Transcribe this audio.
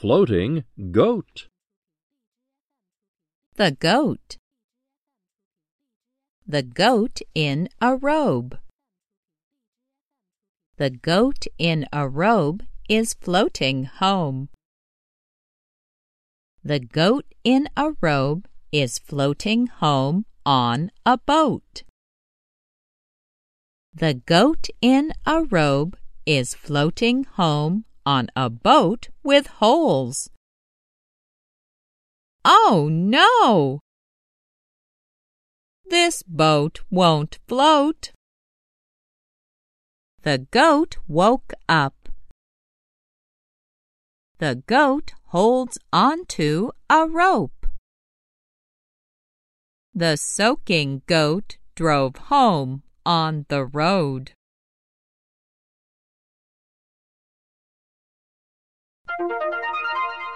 floating goat. The goat. The goat in a robe. The goat in a robe is floating home. The goat in a robe is floating home on a boat. The goat in a robe is floating home on a boat with holes. Oh no! This boat won't float. The goat woke up. The goat holds onto a rope. The soaking goat drove home on the road. Thank you.